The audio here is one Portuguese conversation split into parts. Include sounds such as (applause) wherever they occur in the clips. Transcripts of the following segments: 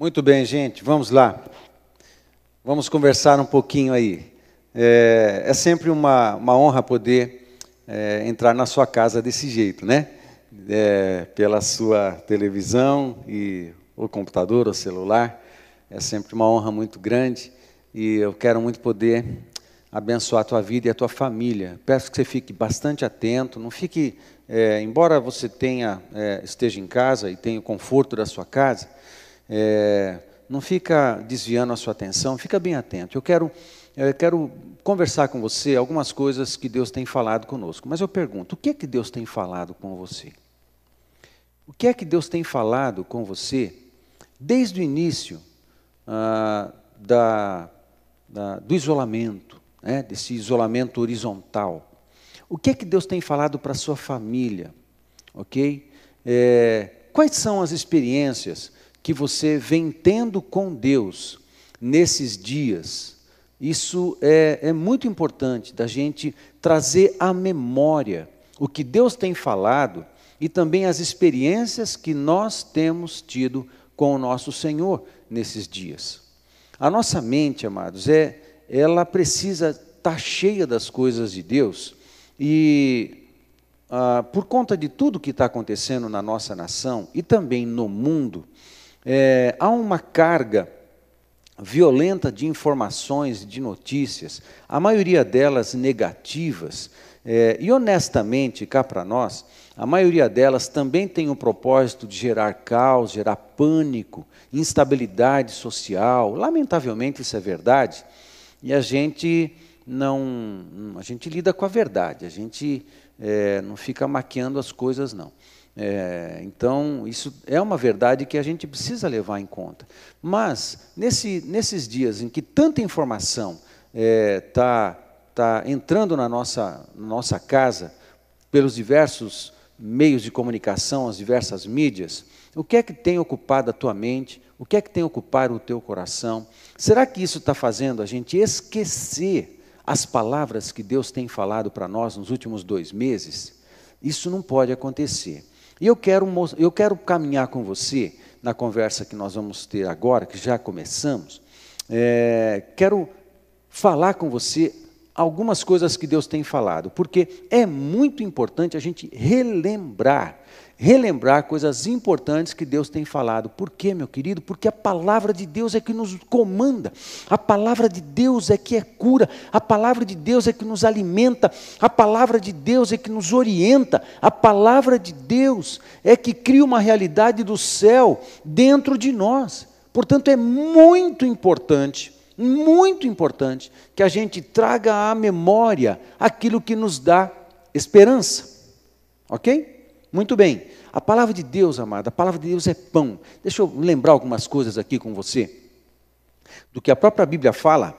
Muito bem, gente, vamos lá. Vamos conversar um pouquinho aí. É, é sempre uma, uma honra poder é, entrar na sua casa desse jeito, né? É, pela sua televisão e o computador, o celular. É sempre uma honra muito grande e eu quero muito poder abençoar a tua vida e a tua família. Peço que você fique bastante atento, não fique, é, embora você tenha é, esteja em casa e tenha o conforto da sua casa, é, não fica desviando a sua atenção, fica bem atento. Eu quero, eu quero conversar com você algumas coisas que Deus tem falado conosco. Mas eu pergunto, o que é que Deus tem falado com você? O que é que Deus tem falado com você desde o início ah, da, da, do isolamento, né, desse isolamento horizontal? O que é que Deus tem falado para a sua família? Ok? É, quais são as experiências que você vem tendo com Deus nesses dias, isso é, é muito importante da gente trazer à memória o que Deus tem falado e também as experiências que nós temos tido com o nosso Senhor nesses dias. A nossa mente, amados, é ela precisa estar tá cheia das coisas de Deus e ah, por conta de tudo que está acontecendo na nossa nação e também no mundo, é, há uma carga violenta de informações, de notícias, a maioria delas negativas, é, e honestamente, cá para nós, a maioria delas também tem o propósito de gerar caos, gerar pânico, instabilidade social. Lamentavelmente, isso é verdade, e a gente não. A gente lida com a verdade, a gente é, não fica maquiando as coisas, não. É, então, isso é uma verdade que a gente precisa levar em conta. Mas, nesse, nesses dias em que tanta informação está é, tá, tá entrando na nossa, nossa casa, pelos diversos meios de comunicação, as diversas mídias, o que é que tem ocupado a tua mente? O que é que tem ocupado o teu coração? Será que isso está fazendo a gente esquecer as palavras que Deus tem falado para nós nos últimos dois meses? Isso não pode acontecer. E eu quero, eu quero caminhar com você na conversa que nós vamos ter agora, que já começamos. É, quero falar com você algumas coisas que Deus tem falado, porque é muito importante a gente relembrar relembrar coisas importantes que Deus tem falado. Por quê, meu querido? Porque a palavra de Deus é que nos comanda, a palavra de Deus é que é cura, a palavra de Deus é que nos alimenta, a palavra de Deus é que nos orienta, a palavra de Deus é que cria uma realidade do céu dentro de nós. Portanto, é muito importante muito importante que a gente traga à memória aquilo que nos dá esperança. Ok? Muito bem. A palavra de Deus, amada, a palavra de Deus é pão. Deixa eu lembrar algumas coisas aqui com você. Do que a própria Bíblia fala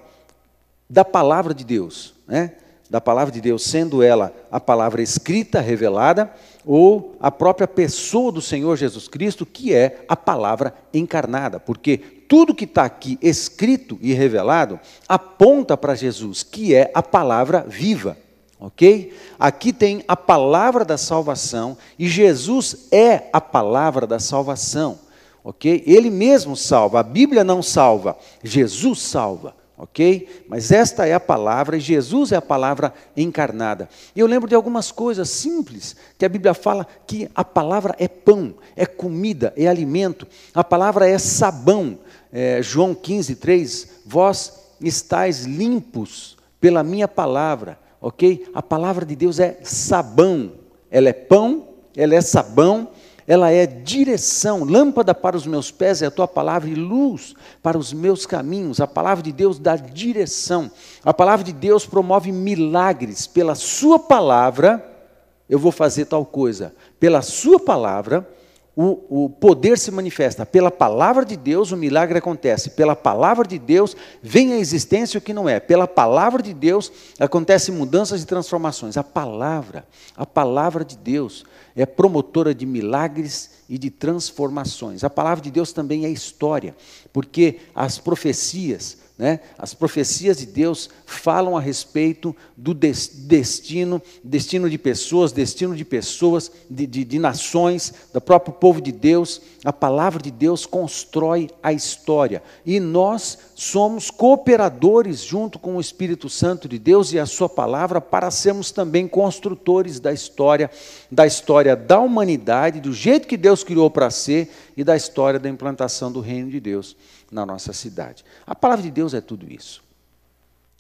da palavra de Deus, né? Da palavra de Deus, sendo ela a palavra escrita, revelada, ou a própria pessoa do Senhor Jesus Cristo, que é a palavra encarnada, porque tudo que está aqui escrito e revelado aponta para Jesus, que é a palavra viva. Ok? Aqui tem a palavra da salvação e Jesus é a palavra da salvação. Ok? Ele mesmo salva, a Bíblia não salva, Jesus salva. Ok? Mas esta é a palavra e Jesus é a palavra encarnada. E eu lembro de algumas coisas simples que a Bíblia fala que a palavra é pão, é comida, é alimento, a palavra é sabão. É, João 15, 3: Vós estáis limpos pela minha palavra ok? A palavra de Deus é sabão, ela é pão, ela é sabão, ela é direção, lâmpada para os meus pés é a tua palavra e luz para os meus caminhos. A palavra de Deus dá direção. A palavra de Deus promove milagres. Pela sua palavra, eu vou fazer tal coisa. Pela sua palavra, o, o poder se manifesta. Pela palavra de Deus, o milagre acontece. Pela palavra de Deus, vem a existência o que não é. Pela palavra de Deus, acontecem mudanças e transformações. A palavra, a palavra de Deus é promotora de milagres e de transformações. A palavra de Deus também é história, porque as profecias Né? As profecias de Deus falam a respeito do destino, destino de pessoas, destino de pessoas, de, de, de, nações, do próprio povo de Deus. A palavra de Deus constrói a história. E nós somos cooperadores junto com o Espírito Santo de Deus e a sua palavra para sermos também construtores da história, da história da humanidade, do jeito que Deus criou para ser e da história da implantação do reino de Deus na nossa cidade. A palavra de Deus é tudo isso.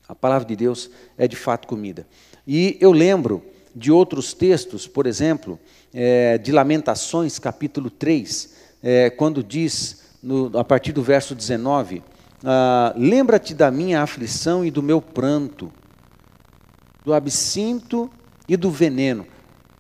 A palavra de Deus é de fato comida. E eu lembro de outros textos, por exemplo, é, de Lamentações, capítulo 3, é, quando diz, no, a partir do verso 19: ah, Lembra-te da minha aflição e do meu pranto, do absinto e do veneno.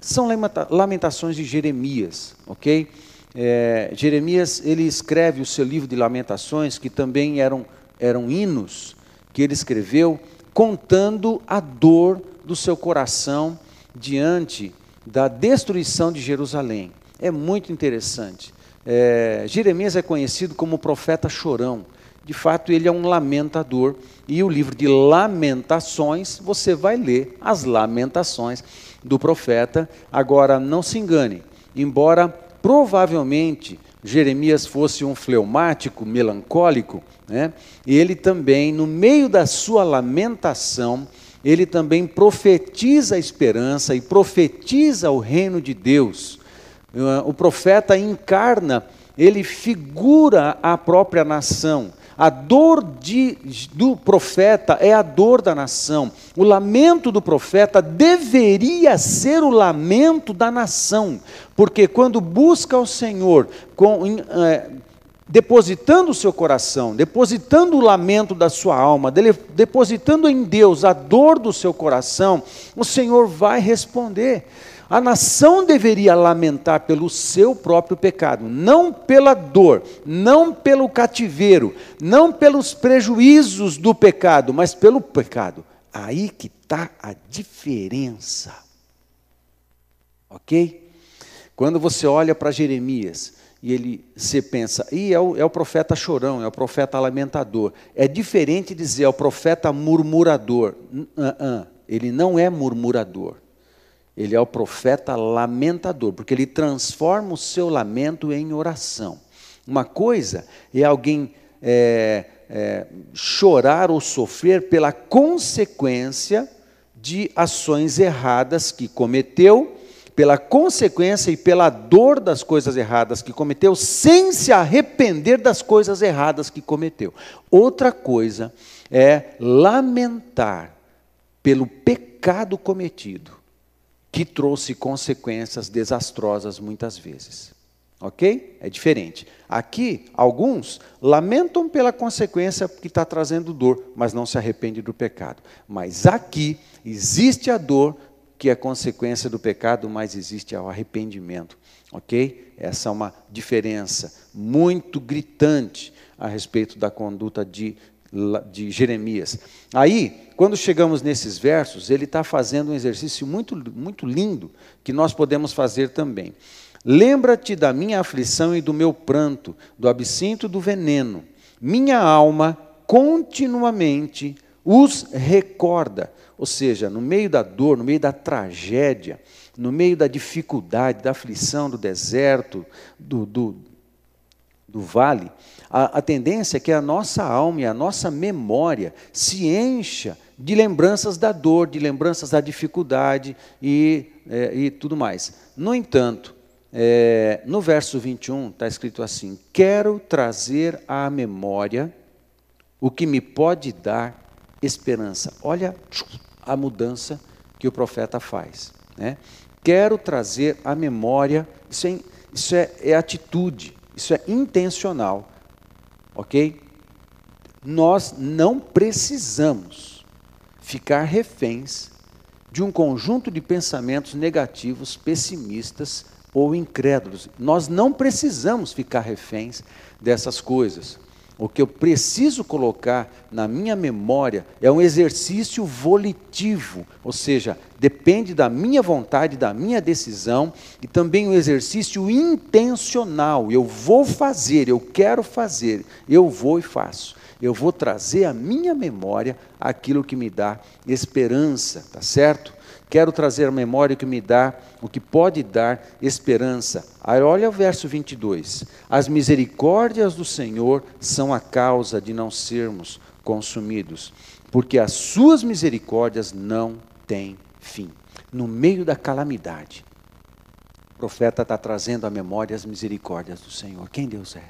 São lamentações de Jeremias, ok? É, Jeremias ele escreve o seu livro de Lamentações, que também eram, eram hinos que ele escreveu, contando a dor do seu coração diante da destruição de Jerusalém. É muito interessante. É, Jeremias é conhecido como profeta chorão. De fato, ele é um lamentador. E o livro de Lamentações, você vai ler as lamentações do profeta. Agora, não se engane, embora Provavelmente Jeremias fosse um fleumático, melancólico, né? ele também, no meio da sua lamentação, ele também profetiza a esperança e profetiza o reino de Deus. O profeta encarna, ele figura a própria nação. A dor de, do profeta é a dor da nação. O lamento do profeta deveria ser o lamento da nação, porque quando busca o Senhor, com, é, depositando o seu coração, depositando o lamento da sua alma, depositando em Deus a dor do seu coração, o Senhor vai responder. A nação deveria lamentar pelo seu próprio pecado, não pela dor, não pelo cativeiro, não pelos prejuízos do pecado, mas pelo pecado. Aí que está a diferença. Ok? Quando você olha para Jeremias e ele se pensa, e é o, é o profeta chorão, é o profeta lamentador. É diferente dizer é o profeta murmurador. Uh -uh. Ele não é murmurador. Ele é o profeta lamentador, porque ele transforma o seu lamento em oração. Uma coisa é alguém é, é, chorar ou sofrer pela consequência de ações erradas que cometeu, pela consequência e pela dor das coisas erradas que cometeu, sem se arrepender das coisas erradas que cometeu. Outra coisa é lamentar pelo pecado cometido que trouxe consequências desastrosas muitas vezes. Ok? É diferente. Aqui, alguns lamentam pela consequência que está trazendo dor, mas não se arrepende do pecado. Mas aqui existe a dor que é consequência do pecado, mas existe o arrependimento. Ok? Essa é uma diferença muito gritante a respeito da conduta de de Jeremias. Aí, quando chegamos nesses versos, ele está fazendo um exercício muito, muito lindo que nós podemos fazer também. Lembra-te da minha aflição e do meu pranto, do absinto e do veneno. Minha alma continuamente os recorda. Ou seja, no meio da dor, no meio da tragédia, no meio da dificuldade, da aflição, do deserto, do, do, do vale, a, a tendência é que a nossa alma e a nossa memória se encha de lembranças da dor, de lembranças da dificuldade e, é, e tudo mais. No entanto, é, no verso 21 está escrito assim: Quero trazer à memória o que me pode dar esperança. Olha a mudança que o profeta faz. Né? Quero trazer à memória, isso é, isso é, é atitude, isso é intencional ok? Nós não precisamos ficar reféns de um conjunto de pensamentos negativos, pessimistas ou incrédulos. Nós não precisamos ficar reféns dessas coisas. O que eu preciso colocar na minha memória é um exercício volitivo, ou seja, depende da minha vontade, da minha decisão, e também um exercício intencional. Eu vou fazer, eu quero fazer, eu vou e faço. Eu vou trazer à minha memória aquilo que me dá esperança, tá certo? Quero trazer a memória que me dá, o que pode dar esperança. Aí olha o verso 22. As misericórdias do Senhor são a causa de não sermos consumidos, porque as suas misericórdias não têm fim. No meio da calamidade, o profeta está trazendo à memória as misericórdias do Senhor. Quem Deus é?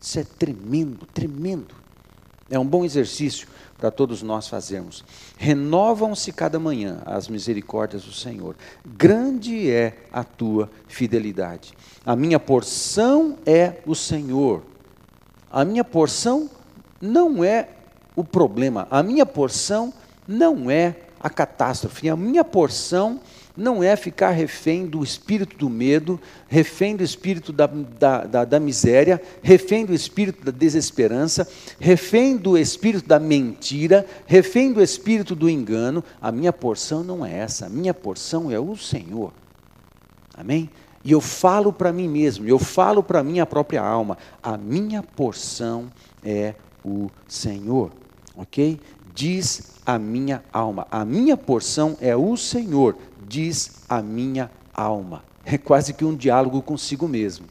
Isso é tremendo, tremendo. É um bom exercício para todos nós fazermos. Renovam-se cada manhã as misericórdias do Senhor. Grande é a tua fidelidade. A minha porção é o Senhor. A minha porção não é o problema. A minha porção não é a catástrofe. A minha porção não é ficar refém do espírito do medo, refém do espírito da, da, da, da, miséria, refém do espírito da desesperança, refém do espírito da mentira, refém do espírito do engano. A minha porção não é essa, a minha porção é o Senhor. Amém? E eu falo para mim mesmo, eu falo para minha própria alma, a minha porção é o Senhor. Ok? Diz a minha alma, a minha porção é o Senhor diz a minha alma. É quase que um diálogo consigo mesmo.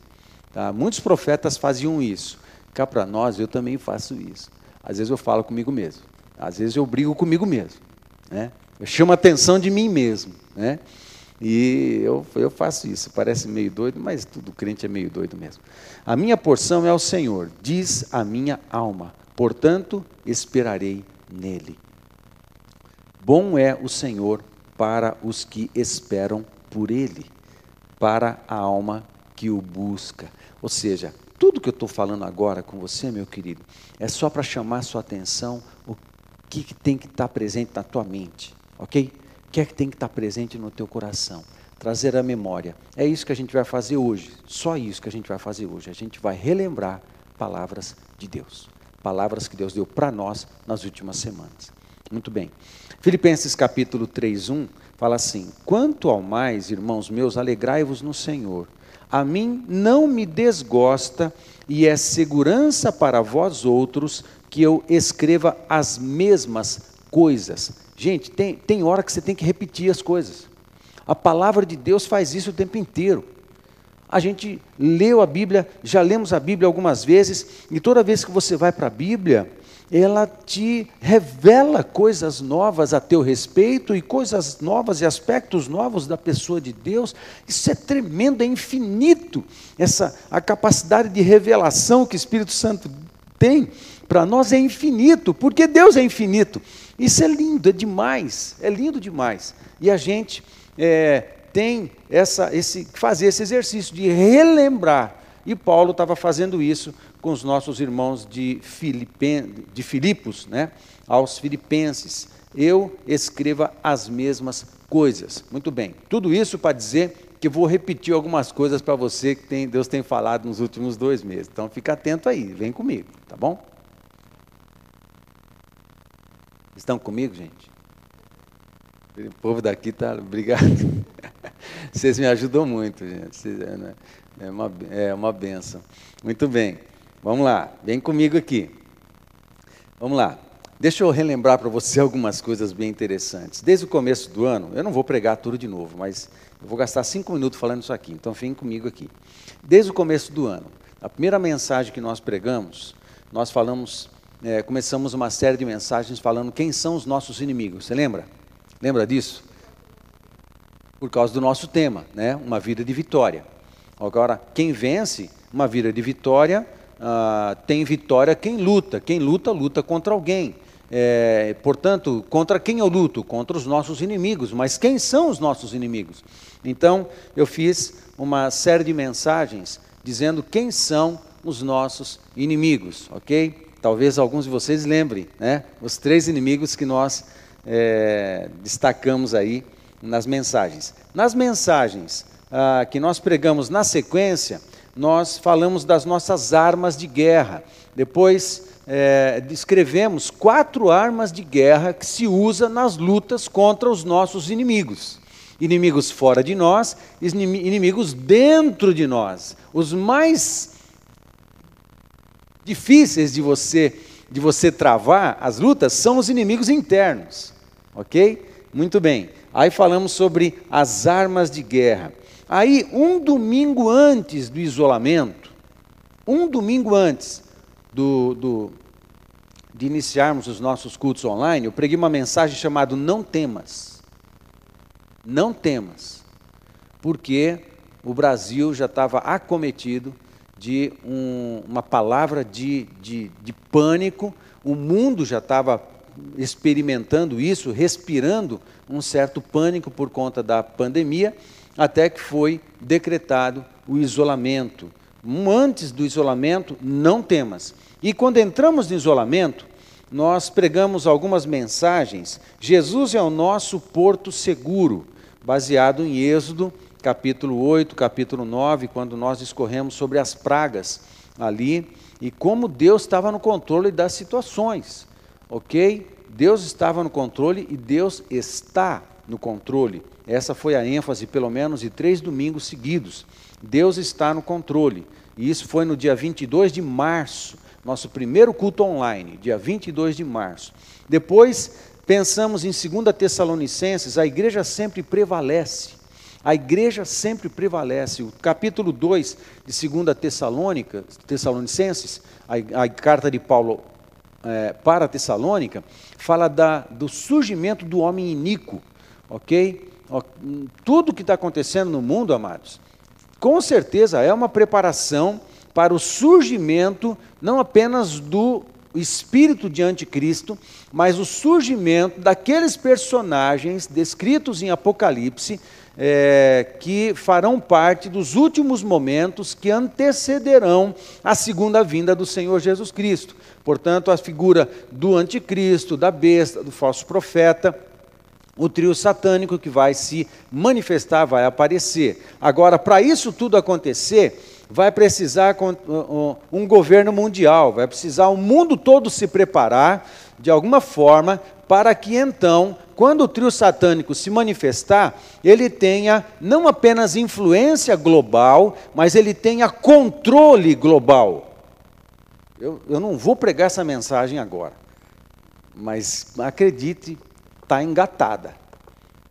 Tá? Muitos profetas faziam isso. Cá para nós, eu também faço isso. Às vezes eu falo comigo mesmo. Às vezes eu brigo comigo mesmo. Né? Eu chamo a atenção de mim mesmo. Né? E eu, eu faço isso. Parece meio doido, mas todo crente é meio doido mesmo. A minha porção é o Senhor, diz a minha alma. Portanto, esperarei nele. Bom é o Senhor para os que esperam por Ele, para a alma que o busca. Ou seja, tudo que eu estou falando agora com você, meu querido, é só para chamar sua atenção o que, que tem que estar tá presente na tua mente, ok? O que é que tem que estar tá presente no teu coração? Trazer a memória. É isso que a gente vai fazer hoje, só isso que a gente vai fazer hoje. A gente vai relembrar palavras de Deus, palavras que Deus deu para nós nas últimas semanas. Muito bem. Filipenses capítulo 3, 1 fala assim: Quanto ao mais, irmãos meus, alegrai-vos no Senhor. A mim não me desgosta e é segurança para vós outros que eu escreva as mesmas coisas. Gente, tem, tem hora que você tem que repetir as coisas. A palavra de Deus faz isso o tempo inteiro. A gente leu a Bíblia, já lemos a Bíblia algumas vezes, e toda vez que você vai para a Bíblia, ela te revela coisas novas a teu respeito e coisas novas e aspectos novos da pessoa de Deus. Isso é tremendo, é infinito. Essa a capacidade de revelação que o Espírito Santo tem para nós é infinito, porque Deus é infinito. Isso é lindo, é demais, é lindo demais. E a gente é, tem essa, esse fazer esse exercício de relembrar. E Paulo estava fazendo isso com os nossos irmãos de, Filipen, de Filipos, né? aos filipenses. Eu escreva as mesmas coisas. Muito bem. Tudo isso para dizer que vou repetir algumas coisas para você que tem, Deus tem falado nos últimos dois meses. Então fica atento aí, vem comigo, tá bom? Estão comigo, gente? O povo daqui está. Obrigado. (laughs) Vocês me ajudam muito, gente. Né? É uma, é uma benção. Muito bem. Vamos lá, vem comigo aqui. Vamos lá. Deixa eu relembrar para você algumas coisas bem interessantes. Desde o começo do ano, eu não vou pregar tudo de novo, mas eu vou gastar cinco minutos falando isso aqui, então vem comigo aqui. Desde o começo do ano, a primeira mensagem que nós pregamos, nós falamos, é, começamos uma série de mensagens falando quem são os nossos inimigos. Você lembra? Lembra disso? Por causa do nosso tema, né? Uma vida de vitória. Agora, quem vence uma vida de vitória ah, tem vitória quem luta. Quem luta, luta contra alguém. É, portanto, contra quem eu luto? Contra os nossos inimigos. Mas quem são os nossos inimigos? Então, eu fiz uma série de mensagens dizendo quem são os nossos inimigos, ok? Talvez alguns de vocês lembrem, né? Os três inimigos que nós é, destacamos aí nas mensagens. Nas mensagens ah, que nós pregamos na sequência, nós falamos das nossas armas de guerra. Depois é, descrevemos quatro armas de guerra que se usa nas lutas contra os nossos inimigos. Inimigos fora de nós, inimigos dentro de nós. Os mais difíceis de você de você travar as lutas são os inimigos internos, ok? Muito bem. Aí falamos sobre as armas de guerra. Aí, um domingo antes do isolamento, um domingo antes do, do, de iniciarmos os nossos cultos online, eu preguei uma mensagem chamada Não Temas. Não temas. Porque o Brasil já estava acometido de um, uma palavra de, de, de pânico, o mundo já estava experimentando isso, respirando um certo pânico por conta da pandemia, até que foi decretado o isolamento. Antes do isolamento, não temas. E quando entramos no isolamento, nós pregamos algumas mensagens. Jesus é o nosso porto seguro, baseado em Êxodo, capítulo 8, capítulo 9, quando nós discorremos sobre as pragas ali e como Deus estava no controle das situações, ok? Deus estava no controle e Deus está no controle. Essa foi a ênfase, pelo menos, de três domingos seguidos. Deus está no controle. E isso foi no dia 22 de março, nosso primeiro culto online, dia 22 de março. Depois, pensamos em 2 Tessalonicenses, a igreja sempre prevalece. A igreja sempre prevalece. O capítulo 2 de 2 Tessalônica, Tessalonicenses, a, a carta de Paulo é, para Tessalônica, fala da, do surgimento do homem iníquo, ok? Tudo que está acontecendo no mundo, amados, com certeza é uma preparação para o surgimento não apenas do espírito de anticristo, mas o surgimento daqueles personagens descritos em Apocalipse é, que farão parte dos últimos momentos que antecederão a segunda vinda do Senhor Jesus Cristo. Portanto, a figura do anticristo, da besta, do falso profeta, o trio satânico que vai se manifestar, vai aparecer. Agora, para isso tudo acontecer, vai precisar um governo mundial, vai precisar o mundo todo se preparar de alguma forma para que então, quando o trio satânico se manifestar, ele tenha não apenas influência global, mas ele tenha controle global. Eu, eu não vou pregar essa mensagem agora, mas acredite, está engatada.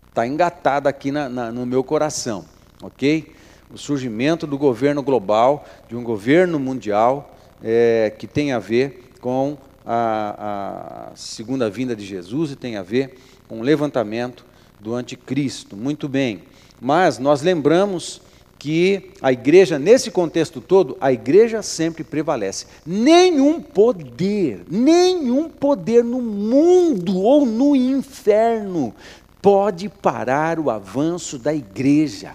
Está engatada aqui na, na, no meu coração, ok? O surgimento do governo global, de um governo mundial, é, que tem a ver com a, a segunda vinda de Jesus e tem a ver com o levantamento do anticristo. Muito bem. Mas nós lembramos que a igreja, nesse contexto todo, a igreja sempre prevalece. Nenhum poder, nenhum poder no mundo ou no inferno pode parar o avanço da igreja.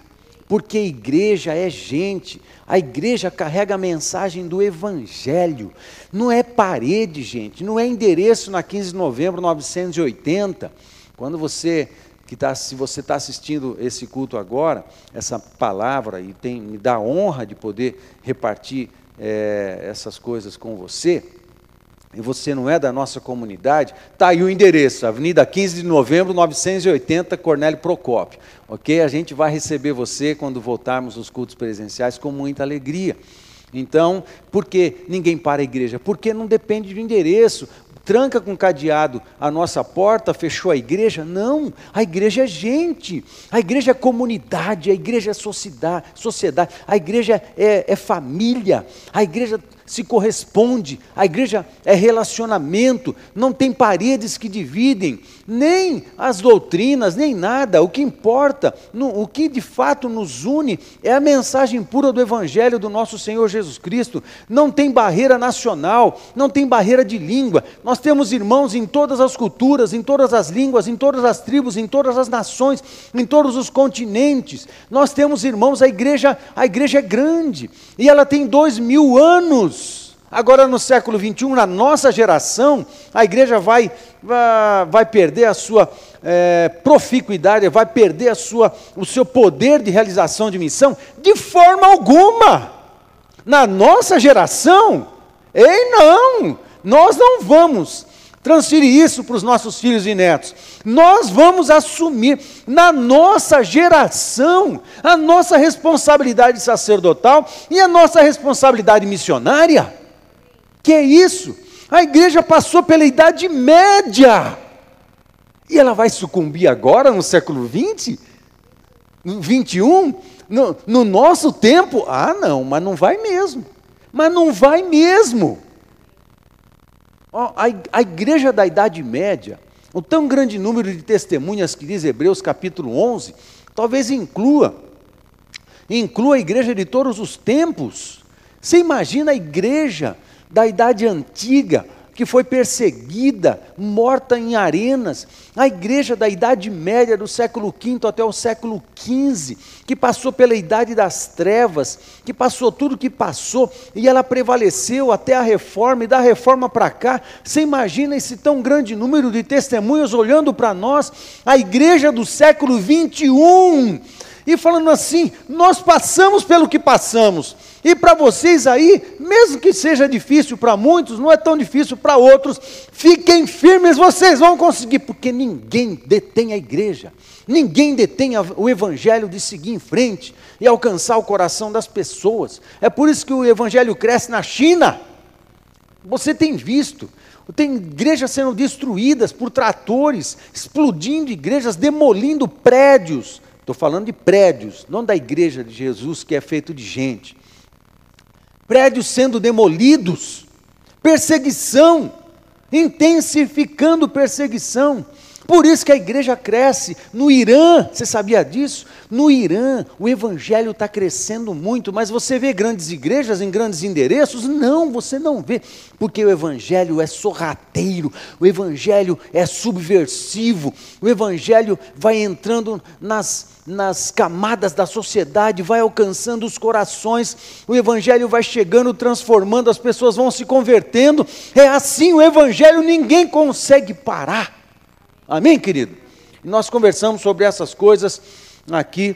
Porque a igreja é gente, a igreja carrega a mensagem do evangelho. Não é parede, gente, não é endereço na 15 de novembro de 1980. Quando você que tá, se você está assistindo esse culto agora, essa palavra, e tem, me dá honra de poder repartir é, essas coisas com você, e você não é da nossa comunidade, está aí o endereço, Avenida 15 de Novembro, 980, Cornélio Procópio. Ok? A gente vai receber você quando voltarmos aos cultos presenciais com muita alegria. Então, por que ninguém para a igreja? Porque não depende de endereço tranca com cadeado a nossa porta, fechou a igreja. Não, a igreja é gente, a igreja é comunidade, a igreja é sociedade, sociedade a igreja é, é família, a igreja se corresponde, a igreja é relacionamento, não tem paredes que dividem, nem as doutrinas, nem nada. O que importa, no, o que de fato nos une é a mensagem pura do Evangelho do nosso Senhor Jesus Cristo. Não tem barreira nacional, não tem barreira de língua. Nós temos irmãos em todas as culturas, em todas as línguas, em todas as tribos, em todas as nações, em todos os continentes. Nós temos irmãos, a igreja, a igreja é grande e ela tem dois mil anos Agora, no século 21, na nossa geração, a igreja vai, vai perder a sua é, proficuidade, vai perder a sua, o seu poder de realização de missão? De forma alguma. Na nossa geração, ei, não, nós não vamos transferir isso para os nossos filhos e netos. Nós vamos assumir na nossa geração a nossa responsabilidade sacerdotal e a nossa responsabilidade missionária. Que é isso? A igreja passou pela Idade Média. E ela vai sucumbir agora, no século 20? No 21? No, no nosso tempo? Ah, não, mas não vai mesmo. Mas não vai mesmo. A, a igreja da Idade Média, o tão grande número de testemunhas que diz Hebreus capítulo 11, talvez inclua, inclua a igreja de todos os tempos. Você imagina a igreja da Idade Antiga, que foi perseguida, morta em arenas, a igreja da Idade Média, do século V até o século XV, que passou pela Idade das Trevas, que passou tudo que passou, e ela prevaleceu até a reforma, e da reforma para cá, você imagina esse tão grande número de testemunhas olhando para nós, a igreja do século XXI, e falando assim: nós passamos pelo que passamos, e para vocês aí, mesmo que seja difícil para muitos, não é tão difícil para outros, fiquem firmes, vocês vão conseguir, porque ninguém detém a igreja, ninguém detém o evangelho de seguir em frente e alcançar o coração das pessoas. É por isso que o evangelho cresce na China. Você tem visto, tem igrejas sendo destruídas por tratores, explodindo igrejas, demolindo prédios. Estou falando de prédios, não da igreja de Jesus que é feito de gente prédios sendo demolidos, perseguição, intensificando perseguição. Por isso que a igreja cresce. No Irã, você sabia disso? No Irã, o evangelho está crescendo muito, mas você vê grandes igrejas em grandes endereços? Não, você não vê, porque o evangelho é sorrateiro, o evangelho é subversivo, o evangelho vai entrando nas, nas camadas da sociedade, vai alcançando os corações, o evangelho vai chegando, transformando, as pessoas vão se convertendo. É assim o evangelho, ninguém consegue parar. Amém, querido? nós conversamos sobre essas coisas aqui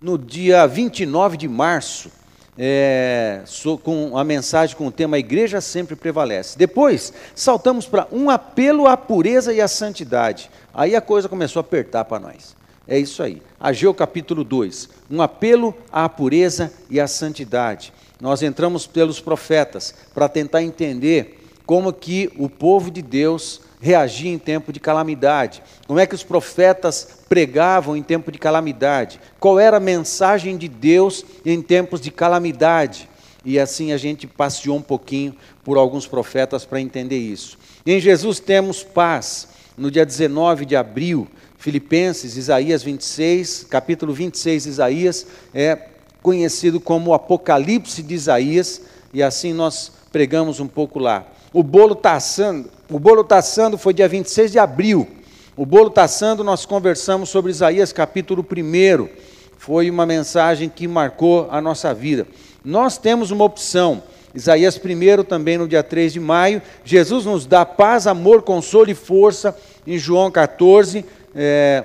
no dia 29 de março, é, com a mensagem com o tema A Igreja Sempre Prevalece. Depois, saltamos para um apelo à pureza e à santidade. Aí a coisa começou a apertar para nós. É isso aí. Ageu capítulo 2, um apelo à pureza e à santidade. Nós entramos pelos profetas para tentar entender como que o povo de Deus reagir em tempo de calamidade, como é que os profetas pregavam em tempo de calamidade, qual era a mensagem de Deus em tempos de calamidade. E assim a gente passeou um pouquinho por alguns profetas para entender isso. em Jesus temos paz. No dia 19 de abril, Filipenses, Isaías 26, capítulo 26 Isaías, é conhecido como o Apocalipse de Isaías, e assim nós pregamos um pouco lá. O bolo está assando, o bolo está assando foi dia 26 de abril. O bolo está assando, nós conversamos sobre Isaías capítulo 1. Foi uma mensagem que marcou a nossa vida. Nós temos uma opção. Isaías 1 também no dia 3 de maio. Jesus nos dá paz, amor, consolo e força em João 14, é,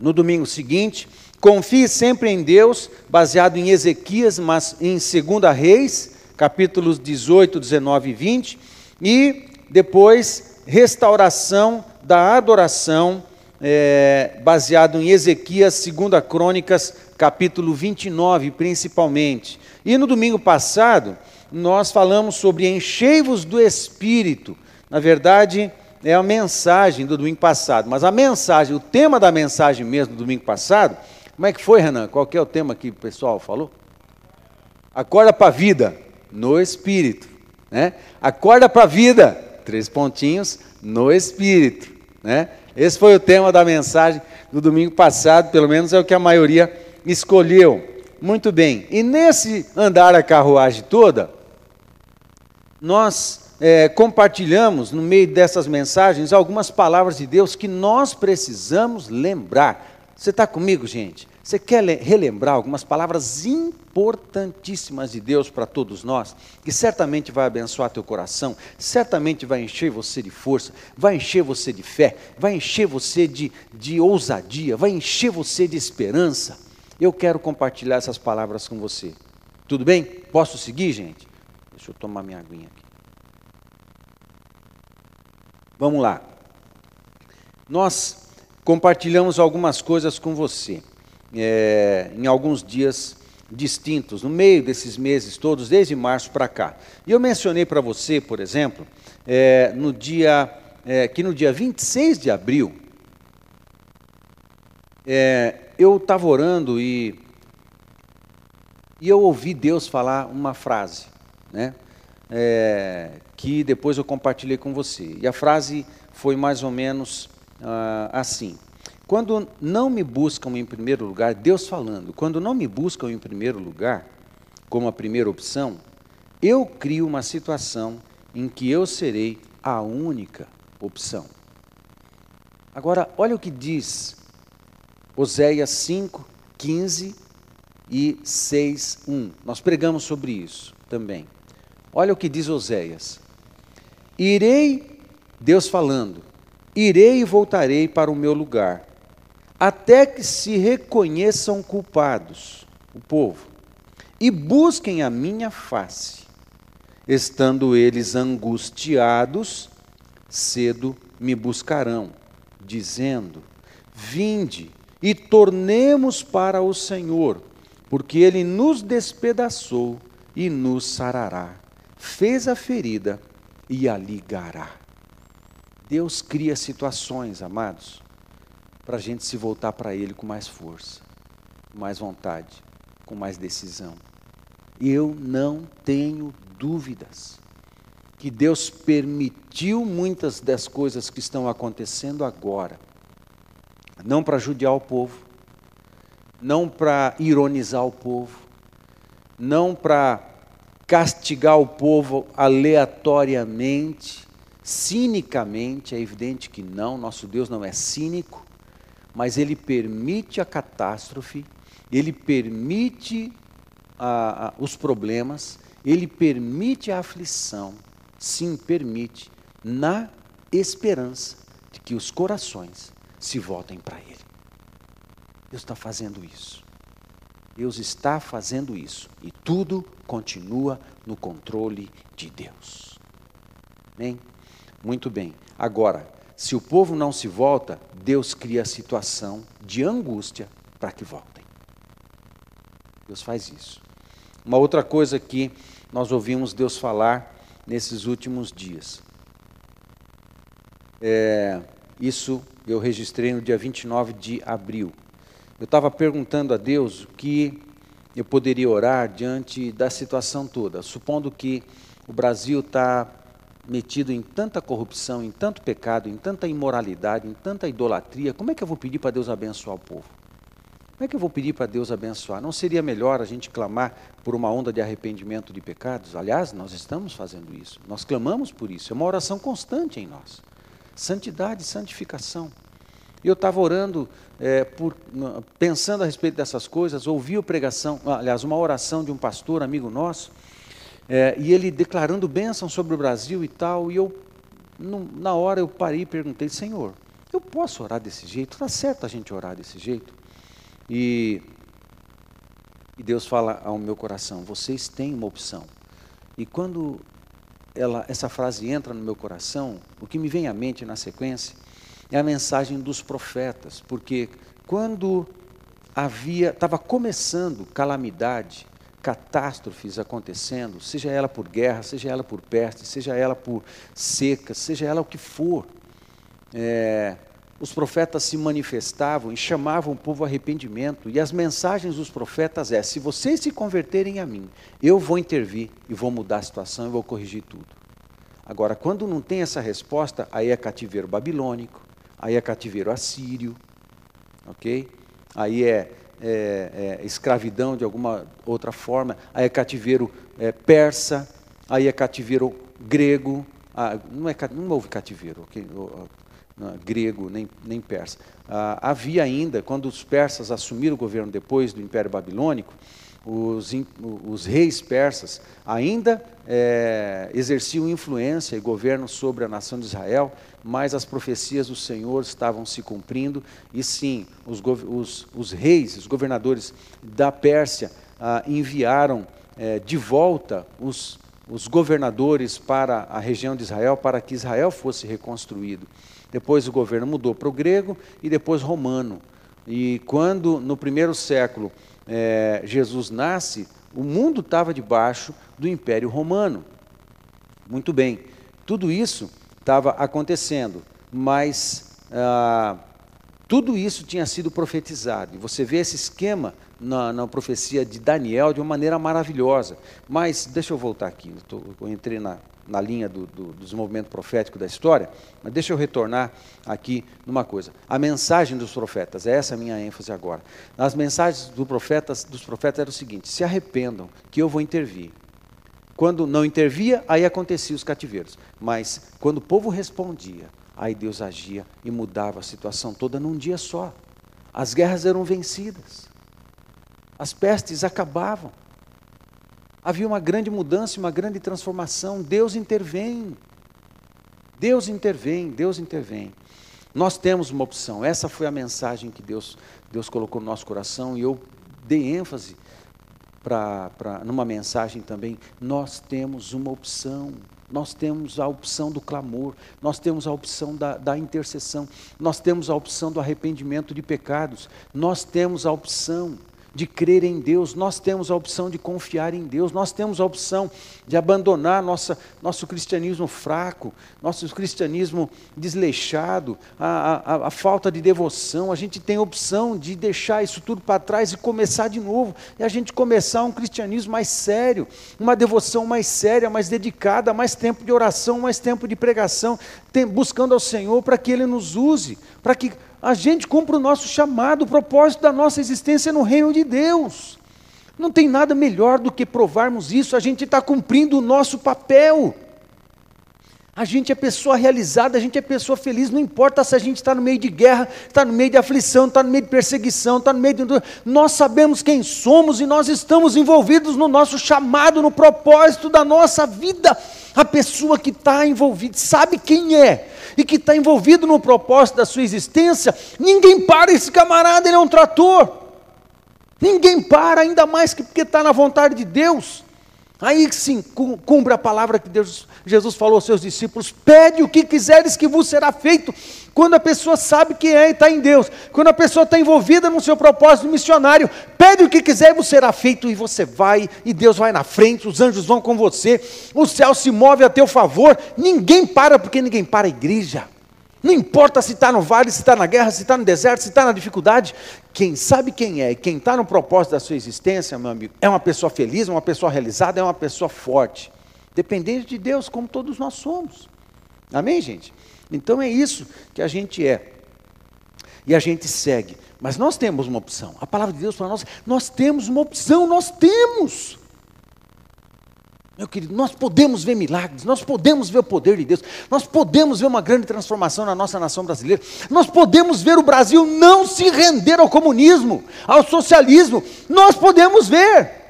no domingo seguinte. Confie sempre em Deus, baseado em Ezequias, mas em 2 Reis, capítulos 18, 19 e 20, e depois restauração da adoração, é, baseado em Ezequias, 2 Crônicas, capítulo 29, principalmente. E no domingo passado, nós falamos sobre enchei-vos do Espírito. Na verdade, é a mensagem do domingo passado, mas a mensagem, o tema da mensagem mesmo do domingo passado, como é que foi, Renan? Qual que é o tema que o pessoal falou? Acorda para a vida no espírito. Né? Acorda para a vida, três pontinhos, no espírito. Né? Esse foi o tema da mensagem do domingo passado, pelo menos é o que a maioria escolheu. Muito bem, e nesse andar a carruagem toda, nós é, compartilhamos no meio dessas mensagens algumas palavras de Deus que nós precisamos lembrar. Você está comigo, gente? Você quer relembrar algumas palavras importantíssimas de Deus para todos nós, que certamente vai abençoar teu coração, certamente vai encher você de força, vai encher você de fé, vai encher você de, de ousadia, vai encher você de esperança. Eu quero compartilhar essas palavras com você. Tudo bem? Posso seguir, gente? Deixa eu tomar minha aguinha aqui. Vamos lá. Nós compartilhamos algumas coisas com você é, em alguns dias distintos no meio desses meses todos, desde março para cá. E eu mencionei para você, por exemplo, é, no dia, é, que no dia 26 de abril, é, eu estava orando e, e eu ouvi Deus falar uma frase, né? É, que depois eu compartilhei com você. E a frase foi mais ou menos ah, assim: quando não me buscam em primeiro lugar, Deus falando, quando não me buscam em primeiro lugar, como a primeira opção, eu crio uma situação em que eu serei a única opção. Agora, olha o que diz Oséias 5, 15 e 6, 1. Nós pregamos sobre isso também. Olha o que diz Oséias: Irei, Deus falando, irei e voltarei para o meu lugar, até que se reconheçam culpados, o povo, e busquem a minha face. Estando eles angustiados, cedo me buscarão, dizendo: Vinde e tornemos para o Senhor, porque ele nos despedaçou e nos sarará, fez a ferida e a ligará. Deus cria situações, amados, para a gente se voltar para Ele com mais força, com mais vontade, com mais decisão. Eu não tenho dúvidas que Deus permitiu muitas das coisas que estão acontecendo agora não para judiar o povo, não para ironizar o povo, não para castigar o povo aleatoriamente, cinicamente, é evidente que não, nosso Deus não é cínico, mas ele permite a catástrofe, ele permite a, a, os problemas, ele permite a aflição, sim, permite, na esperança de que os corações se voltem para Ele. Deus está fazendo isso. Deus está fazendo isso. E tudo continua no controle de Deus. Amém? Muito bem. Agora, se o povo não se volta, Deus cria a situação de angústia para que voltem. Deus faz isso. Uma outra coisa que nós ouvimos Deus falar nesses últimos dias. É, isso eu registrei no dia 29 de abril. Eu estava perguntando a Deus o que eu poderia orar diante da situação toda, supondo que o Brasil está metido em tanta corrupção, em tanto pecado, em tanta imoralidade, em tanta idolatria, como é que eu vou pedir para Deus abençoar o povo? Como é que eu vou pedir para Deus abençoar? Não seria melhor a gente clamar por uma onda de arrependimento de pecados? Aliás, nós estamos fazendo isso. Nós clamamos por isso. É uma oração constante em nós. Santidade, santificação. E eu estava orando, é, por, pensando a respeito dessas coisas, ouvi a pregação, aliás, uma oração de um pastor, amigo nosso, é, e ele declarando bênção sobre o Brasil e tal, e eu, no, na hora eu parei e perguntei, Senhor, eu posso orar desse jeito? Está certo a gente orar desse jeito? E, e Deus fala ao meu coração, vocês têm uma opção. E quando ela, essa frase entra no meu coração, o que me vem à mente na sequência é a mensagem dos profetas, porque quando havia, estava começando calamidade, catástrofes acontecendo, seja ela por guerra, seja ela por peste, seja ela por seca, seja ela o que for, é, os profetas se manifestavam e chamavam o povo ao arrependimento, e as mensagens dos profetas é: se vocês se converterem a mim, eu vou intervir e vou mudar a situação e vou corrigir tudo. Agora, quando não tem essa resposta, aí é cativeiro babilônico, aí é cativeiro assírio, ok? Aí é, é, é escravidão de alguma outra forma, aí é cativeiro é, persa, aí é cativeiro grego, ah, não, é, não houve cativeiro, grego nem, nem persa. Ah, havia ainda, quando os persas assumiram o governo depois do Império Babilônico, os, os reis persas ainda é, exerciam influência e governo sobre a nação de Israel, mas as profecias do Senhor estavam se cumprindo, e sim, os, os, os reis, os governadores da Pérsia ah, enviaram é, de volta os, os governadores para a região de Israel, para que Israel fosse reconstruído. Depois o governo mudou para o grego e depois romano. E quando no primeiro século é, Jesus nasce, o mundo estava debaixo do Império Romano. Muito bem, tudo isso estava acontecendo, mas ah, tudo isso tinha sido profetizado. E você vê esse esquema na, na, profecia de Daniel de uma maneira maravilhosa. Mas, deixa eu voltar aqui, eu, tô, eu entrei na, na linha do, do, desenvolvimento profético da história, mas deixa eu retornar aqui numa coisa. A mensagem dos profetas, é essa a minha ênfase agora. As mensagens do profetas, dos profetas era o seguinte: se arrependam, que eu vou intervir. Quando não intervia, aí acontecia os cativeiros. Mas quando o povo respondia, aí Deus agia e mudava a situação toda num dia só. As guerras eram vencidas. As pestes acabavam. Havia uma grande mudança, uma grande transformação. Deus intervém. Deus intervém, Deus intervém. Nós temos uma opção. Essa foi a mensagem que Deus, Deus colocou no nosso coração e eu dei ênfase para numa mensagem também. Nós temos uma opção. Nós temos a opção do clamor, nós temos a opção da, da intercessão, nós temos a opção do arrependimento de pecados, nós temos a opção de crer em Deus, nós temos a opção de confiar em Deus, nós temos a opção de abandonar nossa, nosso cristianismo fraco, nosso cristianismo desleixado, a, a, a falta de devoção. A gente tem a opção de deixar isso tudo para trás e começar de novo, e a gente começar um cristianismo mais sério, uma devoção mais séria, mais dedicada, mais tempo de oração, mais tempo de pregação, tem, buscando ao Senhor para que Ele nos use, para que a gente cumpre o nosso chamado, o propósito da nossa existência no reino de Deus. Não tem nada melhor do que provarmos isso, a gente está cumprindo o nosso papel. A gente é pessoa realizada, a gente é pessoa feliz, não importa se a gente está no meio de guerra, está no meio de aflição, está no meio de perseguição, está no meio de. Nós sabemos quem somos e nós estamos envolvidos no nosso chamado, no propósito da nossa vida. A pessoa que está envolvida sabe quem é, e que está envolvido no propósito da sua existência, ninguém para esse camarada, ele é um trator. Ninguém para, ainda mais que porque está na vontade de Deus. Aí sim, cumpre a palavra que Deus, Jesus falou aos seus discípulos: pede o que quiseres que vos será feito. Quando a pessoa sabe quem é e está em Deus, quando a pessoa está envolvida no seu propósito missionário, pede o que quiser e vos será feito, e você vai, e Deus vai na frente, os anjos vão com você, o céu se move a teu favor, ninguém para, porque ninguém para a igreja. Não importa se está no vale, se está na guerra, se está no deserto, se está na dificuldade. Quem sabe quem é, quem está no propósito da sua existência, meu amigo, é uma pessoa feliz, uma pessoa realizada, é uma pessoa forte. Dependente de Deus, como todos nós somos. Amém, gente? Então é isso que a gente é. E a gente segue. Mas nós temos uma opção. A palavra de Deus para nós, nós temos uma opção, nós temos. Meu querido, nós podemos ver milagres, nós podemos ver o poder de Deus, nós podemos ver uma grande transformação na nossa nação brasileira, nós podemos ver o Brasil não se render ao comunismo, ao socialismo, nós podemos ver.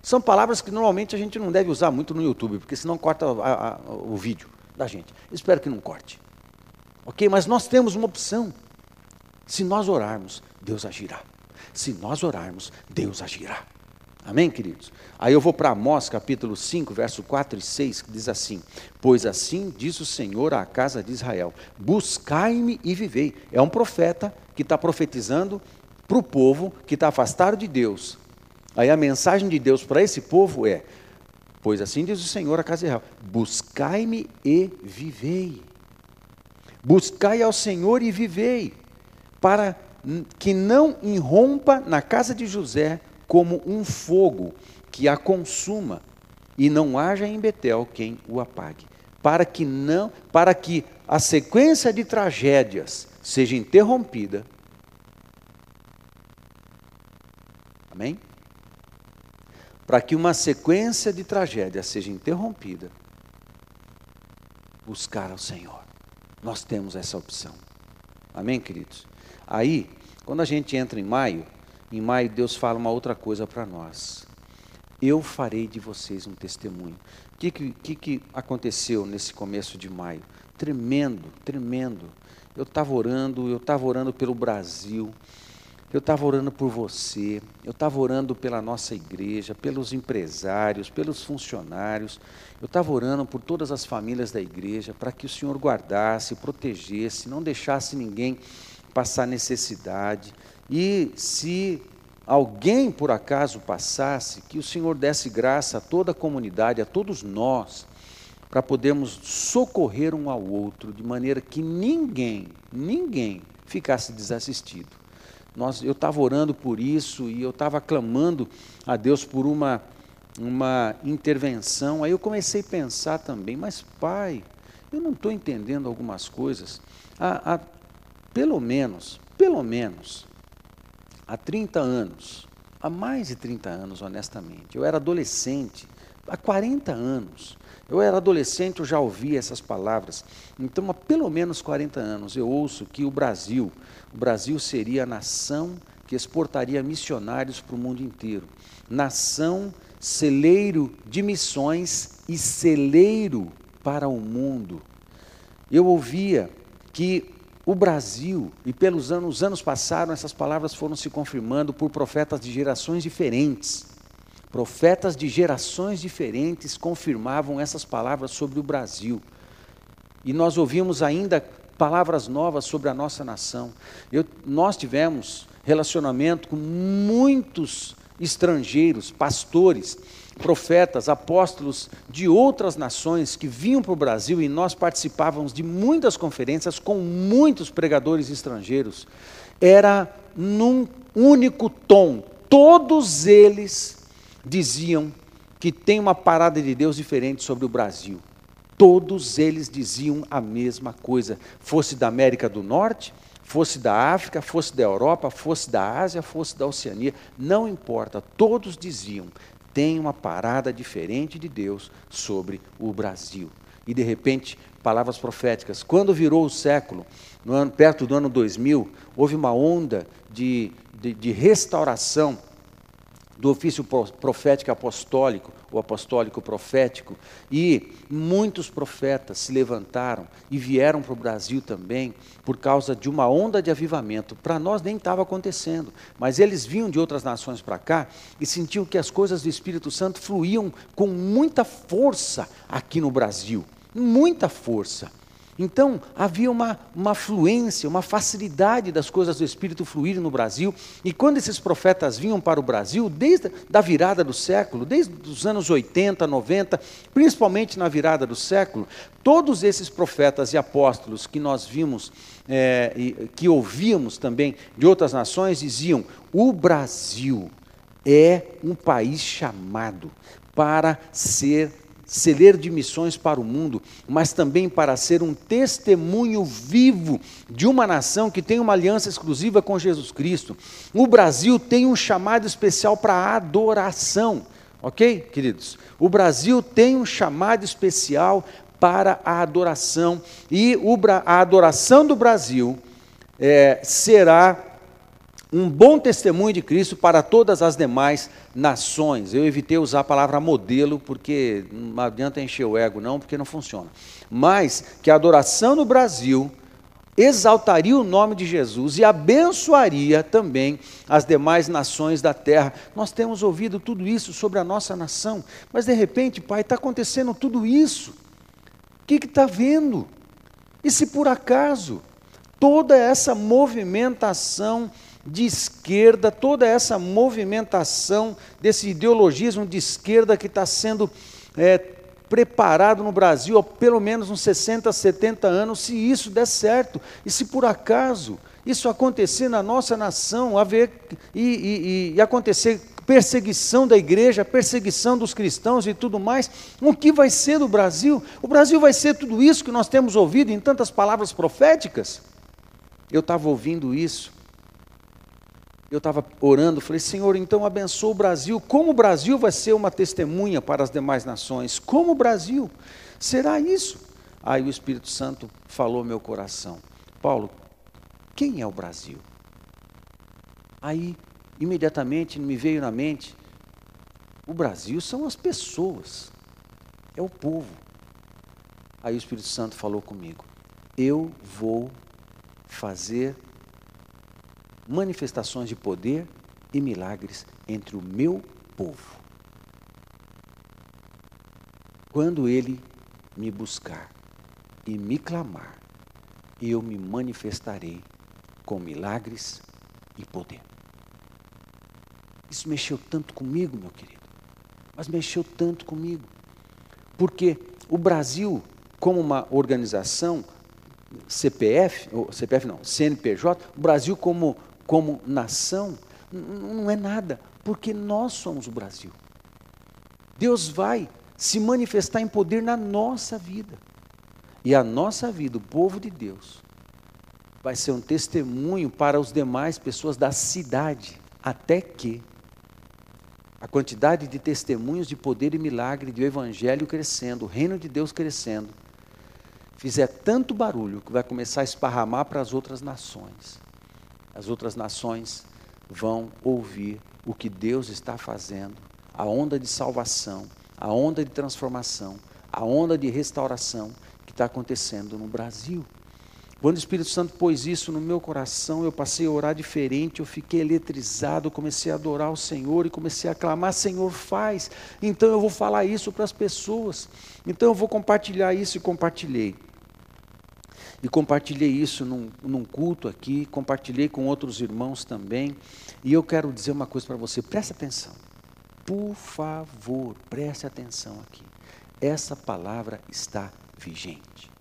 São palavras que normalmente a gente não deve usar muito no YouTube, porque senão corta a, a, o vídeo da gente. Espero que não corte. Ok? Mas nós temos uma opção. Se nós orarmos, Deus agirá. Se nós orarmos, Deus agirá. Amém, queridos? Aí eu vou para Amós capítulo 5, verso 4 e 6, que diz assim: Pois assim diz o Senhor à casa de Israel: Buscai-me e vivei. É um profeta que está profetizando para o povo que está afastado de Deus. Aí a mensagem de Deus para esse povo é: Pois assim diz o Senhor à casa de Israel: Buscai-me e vivei. Buscai ao Senhor e vivei, para que não irrompa na casa de José como um fogo que a consuma e não haja em Betel quem o apague, para que não, para que a sequência de tragédias seja interrompida. Amém? Para que uma sequência de tragédias seja interrompida, buscar ao Senhor. Nós temos essa opção. Amém, queridos? Aí, quando a gente entra em maio, em maio, Deus fala uma outra coisa para nós. Eu farei de vocês um testemunho. O que, que, que aconteceu nesse começo de maio? Tremendo, tremendo. Eu estava orando, eu estava orando pelo Brasil, eu estava orando por você, eu estava orando pela nossa igreja, pelos empresários, pelos funcionários, eu estava orando por todas as famílias da igreja, para que o Senhor guardasse, protegesse, não deixasse ninguém passar necessidade. E se alguém por acaso passasse, que o Senhor desse graça a toda a comunidade, a todos nós, para podermos socorrer um ao outro, de maneira que ninguém, ninguém ficasse desassistido. Nós, eu estava orando por isso e eu estava clamando a Deus por uma, uma intervenção. Aí eu comecei a pensar também, mas pai, eu não estou entendendo algumas coisas. Há, há, pelo menos, pelo menos, há 30 anos, há mais de 30 anos, honestamente, eu era adolescente, há 40 anos, eu era adolescente, eu já ouvia essas palavras. Então, há pelo menos 40 anos, eu ouço que o Brasil, o Brasil seria a nação que exportaria missionários para o mundo inteiro. Nação celeiro de missões e celeiro para o mundo. Eu ouvia que o Brasil, e pelos anos, os anos passaram, essas palavras foram se confirmando por profetas de gerações diferentes. Profetas de gerações diferentes confirmavam essas palavras sobre o Brasil. E nós ouvimos ainda palavras novas sobre a nossa nação. Eu, nós tivemos relacionamento com muitos estrangeiros, pastores, profetas, apóstolos de outras nações que vinham para o Brasil e nós participávamos de muitas conferências com muitos pregadores estrangeiros. Era num único tom, todos eles diziam que tem uma parada de Deus diferente sobre o Brasil. Todos eles diziam a mesma coisa, fosse da América do Norte, fosse da África, fosse da Europa, fosse da Ásia, fosse da Oceania, não importa, todos diziam: tem uma parada diferente de Deus sobre o Brasil. E de repente, palavras proféticas. Quando virou o século, no ano, perto do ano 2000, houve uma onda de, de, de restauração do ofício profético apostólico, o apostólico profético, e muitos profetas se levantaram e vieram para o Brasil também por causa de uma onda de avivamento. Para nós nem estava acontecendo, mas eles vinham de outras nações para cá e sentiam que as coisas do Espírito Santo fluíam com muita força aqui no Brasil, muita força. Então, havia uma, uma fluência, uma facilidade das coisas do Espírito fluírem no Brasil. E quando esses profetas vinham para o Brasil, desde a virada do século, desde os anos 80, 90, principalmente na virada do século, todos esses profetas e apóstolos que nós vimos, é, que ouvíamos também de outras nações, diziam: o Brasil é um país chamado para ser celeiro de missões para o mundo, mas também para ser um testemunho vivo de uma nação que tem uma aliança exclusiva com Jesus Cristo. O Brasil tem um chamado especial para adoração, ok, queridos? O Brasil tem um chamado especial para a adoração, e a adoração do Brasil é, será um bom testemunho de Cristo para todas as demais nações. Eu evitei usar a palavra modelo, porque não adianta encher o ego, não, porque não funciona. Mas que a adoração no Brasil exaltaria o nome de Jesus e abençoaria também as demais nações da terra. Nós temos ouvido tudo isso sobre a nossa nação, mas de repente, Pai, está acontecendo tudo isso. O que está vendo? E se por acaso toda essa movimentação de esquerda, toda essa movimentação desse ideologismo de esquerda que está sendo é, preparado no Brasil há pelo menos uns 60, 70 anos, se isso der certo, e se por acaso isso acontecer na nossa nação, haver, e, e, e acontecer perseguição da igreja, perseguição dos cristãos e tudo mais, o que vai ser do Brasil? O Brasil vai ser tudo isso que nós temos ouvido em tantas palavras proféticas? Eu estava ouvindo isso eu estava orando, falei, Senhor, então abençoa o Brasil. Como o Brasil vai ser uma testemunha para as demais nações? Como o Brasil? Será isso? Aí o Espírito Santo falou meu coração. Paulo, quem é o Brasil? Aí, imediatamente me veio na mente, o Brasil são as pessoas, é o povo. Aí o Espírito Santo falou comigo, eu vou fazer manifestações de poder e milagres entre o meu povo. Quando ele me buscar e me clamar, eu me manifestarei com milagres e poder. Isso mexeu tanto comigo, meu querido. Mas mexeu tanto comigo. Porque o Brasil, como uma organização, CPF, ou CPF não, CNPJ, o Brasil como, como nação, não é nada, porque nós somos o Brasil. Deus vai se manifestar em poder na nossa vida. E a nossa vida, o povo de Deus, vai ser um testemunho para as demais pessoas da cidade, até que a quantidade de testemunhos de poder e milagre do Evangelho crescendo, o reino de Deus crescendo, fizer tanto barulho que vai começar a esparramar para as outras nações. As outras nações vão ouvir o que Deus está fazendo, a onda de salvação, a onda de transformação, a onda de restauração que está acontecendo no Brasil. Quando o Espírito Santo pôs isso no meu coração, eu passei a orar diferente, eu fiquei eletrizado, comecei a adorar o Senhor e comecei a clamar: Senhor, faz. Então eu vou falar isso para as pessoas. Então eu vou compartilhar isso e compartilhei. E compartilhei isso num, num culto aqui, compartilhei com outros irmãos também. E eu quero dizer uma coisa para você: preste atenção. Por favor, preste atenção aqui. Essa palavra está vigente.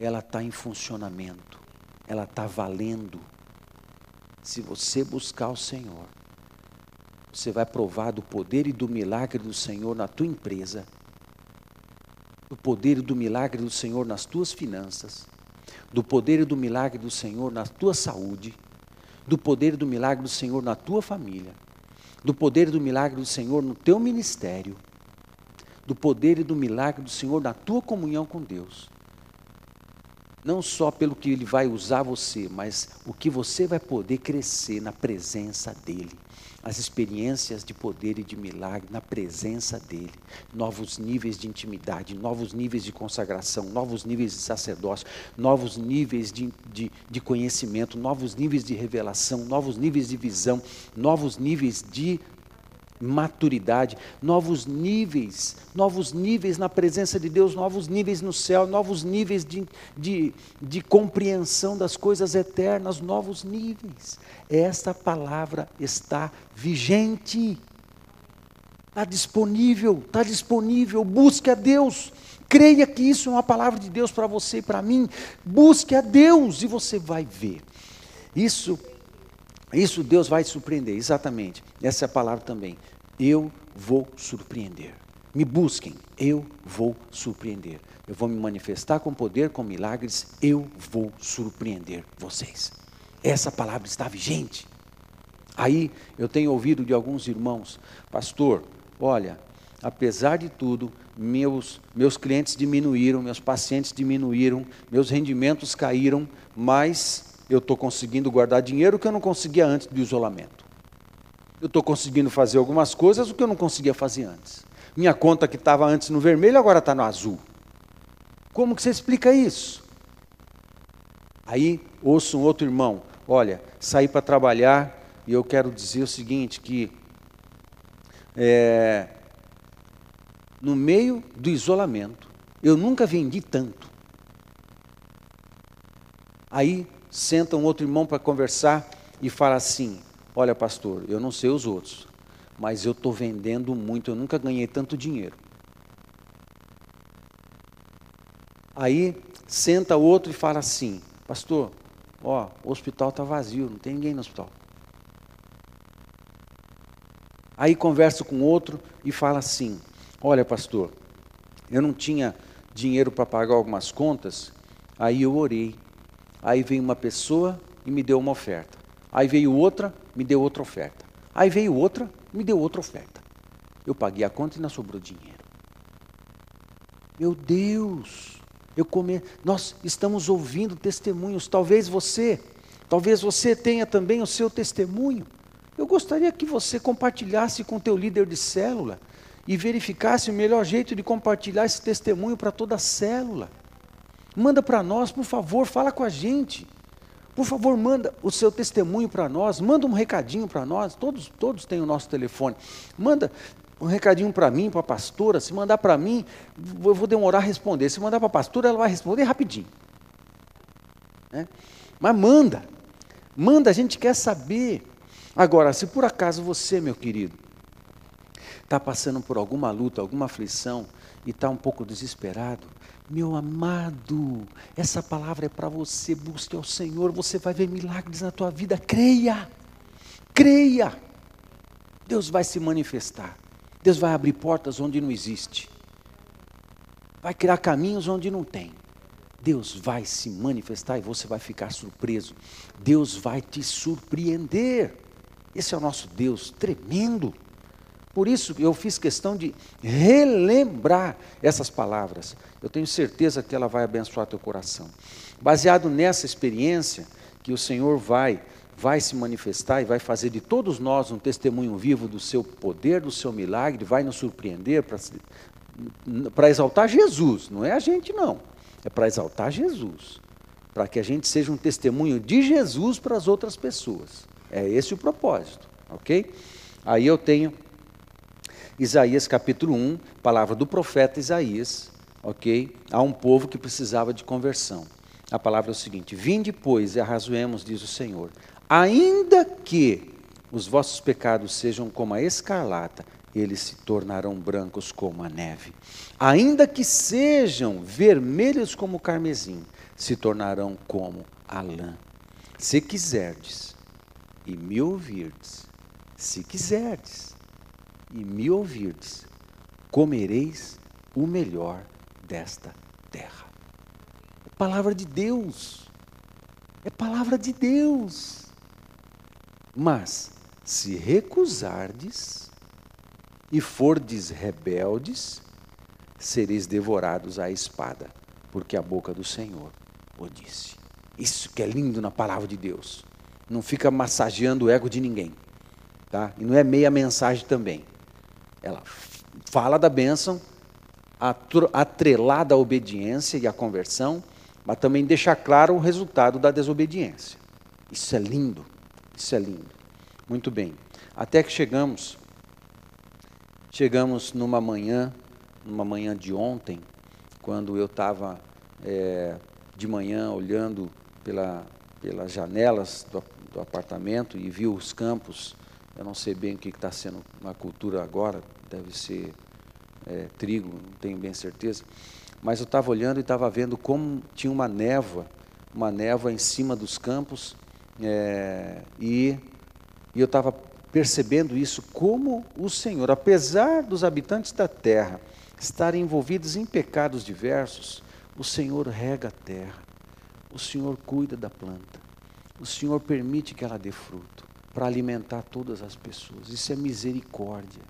ela está em funcionamento, ela está valendo. Se você buscar o Senhor, você vai provar do poder e do milagre do Senhor na tua empresa, do poder e do milagre do Senhor nas tuas finanças, do poder e do milagre do Senhor na tua saúde, do poder e do milagre do Senhor na tua família, do poder e do milagre do Senhor no teu ministério, do poder e do milagre do Senhor na tua comunhão com Deus não só pelo que ele vai usar você, mas o que você vai poder crescer na presença dele. As experiências de poder e de milagre na presença dele. Novos níveis de intimidade, novos níveis de consagração, novos níveis de sacerdócio, novos níveis de, de, de conhecimento, novos níveis de revelação, novos níveis de visão, novos níveis de maturidade, novos níveis, novos níveis na presença de Deus, novos níveis no céu, novos níveis de, de, de compreensão das coisas eternas, novos níveis. Esta palavra está vigente, está disponível, está disponível. Busque a Deus. Creia que isso é uma palavra de Deus para você e para mim. Busque a Deus e você vai ver. Isso isso Deus vai surpreender, exatamente. Essa é a palavra também. Eu vou surpreender. Me busquem, eu vou surpreender. Eu vou me manifestar com poder, com milagres, eu vou surpreender vocês. Essa palavra está vigente. Aí eu tenho ouvido de alguns irmãos, pastor, olha, apesar de tudo, meus, meus clientes diminuíram, meus pacientes diminuíram, meus rendimentos caíram, mas eu estou conseguindo guardar dinheiro que eu não conseguia antes do isolamento. Eu estou conseguindo fazer algumas coisas que eu não conseguia fazer antes. Minha conta que estava antes no vermelho agora está no azul. Como que você explica isso? Aí ouço um outro irmão, olha, saí para trabalhar e eu quero dizer o seguinte, que é, no meio do isolamento, eu nunca vendi tanto. Aí senta um outro irmão para conversar e fala assim: Olha, pastor, eu não sei os outros, mas eu estou vendendo muito, eu nunca ganhei tanto dinheiro. Aí senta outro e fala assim: Pastor, ó, o hospital está vazio, não tem ninguém no hospital. Aí conversa com outro e fala assim: Olha, pastor, eu não tinha dinheiro para pagar algumas contas, aí eu orei Aí veio uma pessoa e me deu uma oferta. Aí veio outra, me deu outra oferta. Aí veio outra, me deu outra oferta. Eu paguei a conta e não sobrou dinheiro. Meu Deus, eu come... nós estamos ouvindo testemunhos. Talvez você, talvez você tenha também o seu testemunho. Eu gostaria que você compartilhasse com o teu líder de célula e verificasse o melhor jeito de compartilhar esse testemunho para toda a célula. Manda para nós, por favor, fala com a gente. Por favor, manda o seu testemunho para nós, manda um recadinho para nós, todos, todos têm o nosso telefone. Manda um recadinho para mim, para a pastora, se mandar para mim, eu vou demorar a responder. Se mandar para a pastora, ela vai responder rapidinho. Né? Mas manda, Manda, a gente quer saber. Agora, se por acaso você, meu querido, está passando por alguma luta, alguma aflição e está um pouco desesperado, meu amado, essa palavra é para você. Busque ao Senhor, você vai ver milagres na tua vida. Creia, creia. Deus vai se manifestar. Deus vai abrir portas onde não existe. Vai criar caminhos onde não tem. Deus vai se manifestar e você vai ficar surpreso. Deus vai te surpreender. Esse é o nosso Deus tremendo. Por isso eu fiz questão de relembrar essas palavras. Eu tenho certeza que ela vai abençoar teu coração. Baseado nessa experiência que o Senhor vai vai se manifestar e vai fazer de todos nós um testemunho vivo do seu poder, do seu milagre, vai nos surpreender para exaltar Jesus, não é a gente não. É para exaltar Jesus, para que a gente seja um testemunho de Jesus para as outras pessoas. É esse o propósito, ok? Aí eu tenho Isaías capítulo 1, palavra do profeta Isaías, ok? Há um povo que precisava de conversão. A palavra é o seguinte: Vinde, pois, e arrazoemos, diz o Senhor, ainda que os vossos pecados sejam como a escarlata, eles se tornarão brancos como a neve. Ainda que sejam vermelhos como o carmesim, se tornarão como a lã. Se quiserdes e me ouvirdes, se quiserdes e me ouvirdes, comereis o melhor desta terra. É palavra de Deus. É palavra de Deus. Mas se recusardes e fordes rebeldes, sereis devorados à espada, porque a boca do Senhor o disse. Isso que é lindo na palavra de Deus. Não fica massageando o ego de ninguém. Tá? E não é meia mensagem também. Ela fala da bênção, atrelada à obediência e à conversão, mas também deixa claro o resultado da desobediência. Isso é lindo, isso é lindo. Muito bem. Até que chegamos, chegamos numa manhã, numa manhã de ontem, quando eu estava é, de manhã olhando pela, pelas janelas do, do apartamento e vi os campos eu não sei bem o que está sendo na cultura agora, deve ser é, trigo, não tenho bem certeza. Mas eu estava olhando e estava vendo como tinha uma névoa, uma névoa em cima dos campos, é, e, e eu estava percebendo isso, como o Senhor, apesar dos habitantes da terra estarem envolvidos em pecados diversos, o Senhor rega a terra, o Senhor cuida da planta, o Senhor permite que ela dê fruto para alimentar todas as pessoas. Isso é misericórdia.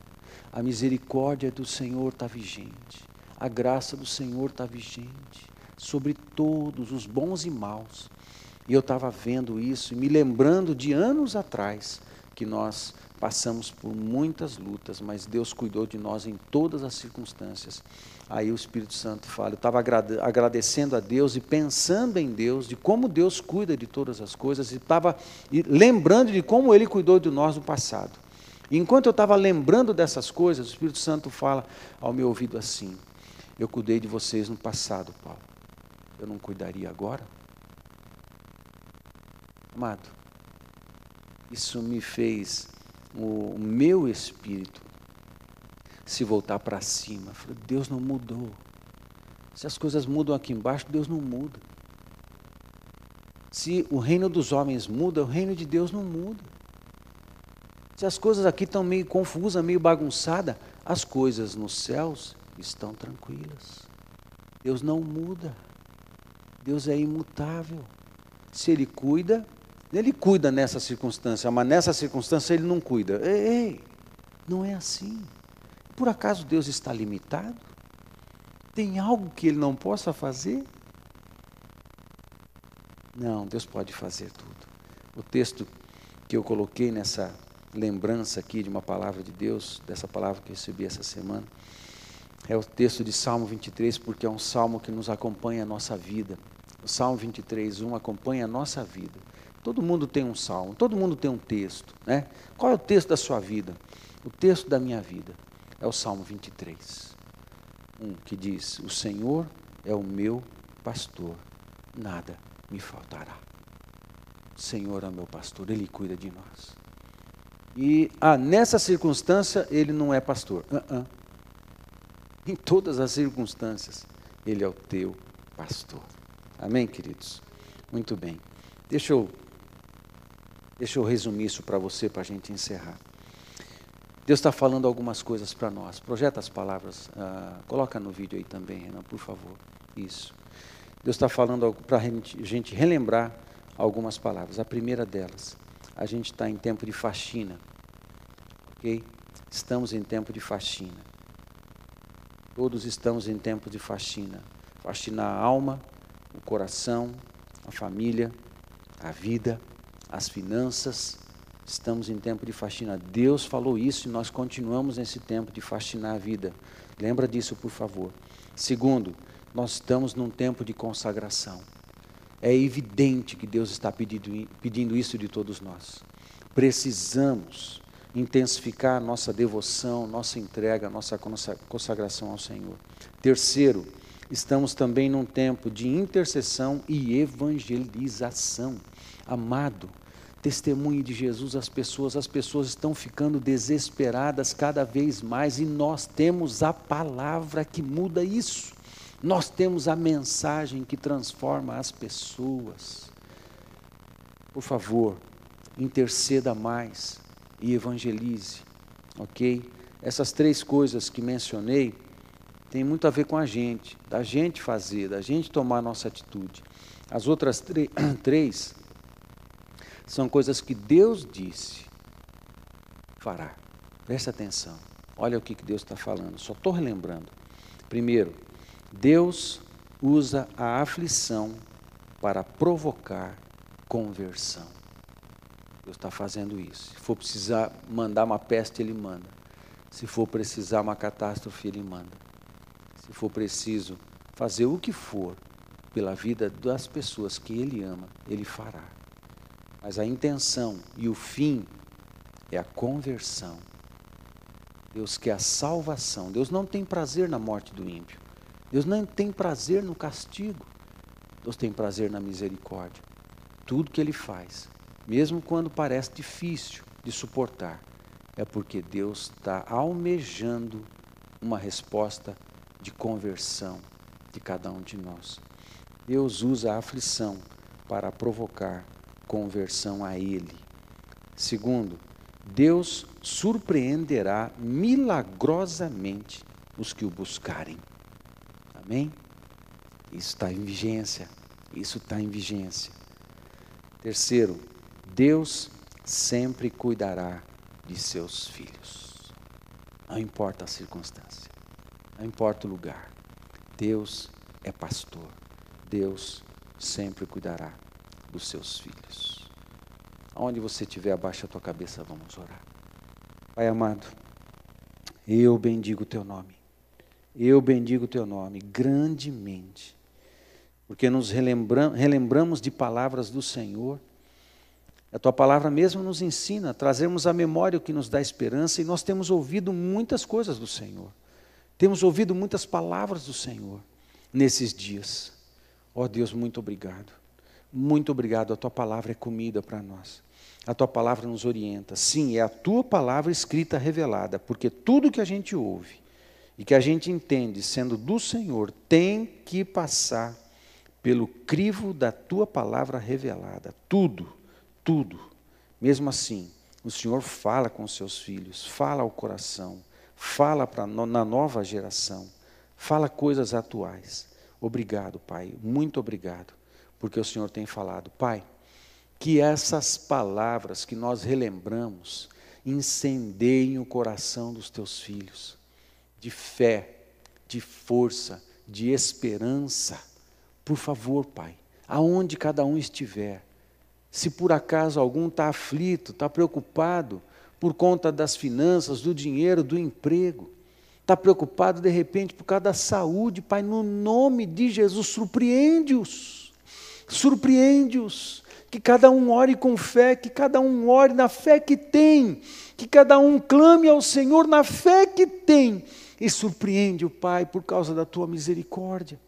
A misericórdia do Senhor está vigente. A graça do Senhor está vigente sobre todos, os bons e maus. E eu estava vendo isso e me lembrando de anos atrás que nós passamos por muitas lutas, mas Deus cuidou de nós em todas as circunstâncias. Aí o Espírito Santo fala, eu estava agradecendo a Deus e pensando em Deus, de como Deus cuida de todas as coisas, e estava lembrando de como Ele cuidou de nós no passado. E enquanto eu estava lembrando dessas coisas, o Espírito Santo fala ao meu ouvido assim: Eu cuidei de vocês no passado, Paulo. Eu não cuidaria agora? Amado, isso me fez o meu espírito se voltar para cima. Falei, Deus não mudou. Se as coisas mudam aqui embaixo, Deus não muda. Se o reino dos homens muda, o reino de Deus não muda. Se as coisas aqui estão meio confusas, meio bagunçadas, as coisas nos céus estão tranquilas. Deus não muda. Deus é imutável. Se Ele cuida, Ele cuida nessa circunstância, mas nessa circunstância Ele não cuida. Ei, ei não é assim. Por acaso Deus está limitado? Tem algo que Ele não possa fazer? Não, Deus pode fazer tudo. O texto que eu coloquei nessa lembrança aqui de uma palavra de Deus, dessa palavra que eu recebi essa semana, é o texto de Salmo 23, porque é um salmo que nos acompanha a nossa vida. O Salmo 23, 1 acompanha a nossa vida. Todo mundo tem um salmo, todo mundo tem um texto. Né? Qual é o texto da sua vida? O texto da minha vida é o Salmo 23, um que diz: O Senhor é o meu pastor, nada me faltará. O Senhor é o meu pastor, Ele cuida de nós. E ah, nessa circunstância, Ele não é pastor. Uh -uh. Em todas as circunstâncias, Ele é o teu pastor. Amém, queridos? Muito bem. Deixa eu, deixa eu resumir isso para você, para a gente encerrar. Deus está falando algumas coisas para nós. Projeta as palavras. Uh, coloca no vídeo aí também, Renan, por favor. Isso. Deus está falando para a gente relembrar algumas palavras. A primeira delas, a gente está em tempo de faxina. Ok? Estamos em tempo de faxina. Todos estamos em tempo de faxina. Faxinar a alma, o coração, a família, a vida, as finanças. Estamos em tempo de faxina. Deus falou isso e nós continuamos nesse tempo de faxinar a vida. Lembra disso, por favor. Segundo, nós estamos num tempo de consagração. É evidente que Deus está pedindo, pedindo isso de todos nós. Precisamos intensificar nossa devoção, nossa entrega, nossa consagração ao Senhor. Terceiro, estamos também num tempo de intercessão e evangelização. Amado, testemunho de Jesus às pessoas, as pessoas estão ficando desesperadas cada vez mais e nós temos a palavra que muda isso. Nós temos a mensagem que transforma as pessoas. Por favor, interceda mais e evangelize, ok? Essas três coisas que mencionei têm muito a ver com a gente, da gente fazer, da gente tomar nossa atitude. As outras (clears throat) três são coisas que Deus disse fará. Presta atenção. Olha o que Deus está falando. Só estou relembrando. Primeiro, Deus usa a aflição para provocar conversão. Deus está fazendo isso. Se for precisar mandar uma peste, Ele manda. Se for precisar uma catástrofe, Ele manda. Se for preciso fazer o que for pela vida das pessoas que Ele ama, Ele fará. Mas a intenção e o fim é a conversão. Deus quer a salvação. Deus não tem prazer na morte do ímpio. Deus não tem prazer no castigo. Deus tem prazer na misericórdia. Tudo que Ele faz, mesmo quando parece difícil de suportar, é porque Deus está almejando uma resposta de conversão de cada um de nós. Deus usa a aflição para provocar conversão a Ele. Segundo, Deus surpreenderá milagrosamente os que o buscarem. Amém? Isso está em vigência. Isso está em vigência. Terceiro, Deus sempre cuidará de seus filhos. Não importa a circunstância, não importa o lugar. Deus é pastor. Deus sempre cuidará dos seus filhos. Aonde você estiver, abaixa a tua cabeça, vamos orar. Pai amado, eu bendigo o teu nome. Eu bendigo o teu nome grandemente, porque nos relembramos, relembramos de palavras do Senhor. A tua palavra mesmo nos ensina, trazemos a memória o que nos dá esperança e nós temos ouvido muitas coisas do Senhor. Temos ouvido muitas palavras do Senhor nesses dias. Ó oh Deus, muito obrigado. Muito obrigado. A tua palavra é comida para nós. A tua palavra nos orienta. Sim, é a tua palavra escrita revelada, porque tudo que a gente ouve, e que a gente entende, sendo do Senhor, tem que passar pelo crivo da tua palavra revelada. Tudo, tudo. Mesmo assim, o Senhor fala com seus filhos, fala ao coração, fala pra, na nova geração, fala coisas atuais. Obrigado, Pai, muito obrigado, porque o Senhor tem falado. Pai, que essas palavras que nós relembramos incendeiem o coração dos teus filhos de fé, de força, de esperança. Por favor, Pai, aonde cada um estiver, se por acaso algum está aflito, está preocupado por conta das finanças, do dinheiro, do emprego, está preocupado de repente por causa da saúde, Pai, no nome de Jesus, surpreende-os, surpreende-os, que cada um ore com fé, que cada um ore na fé que tem, que cada um clame ao Senhor na fé que tem, e surpreende o Pai por causa da tua misericórdia.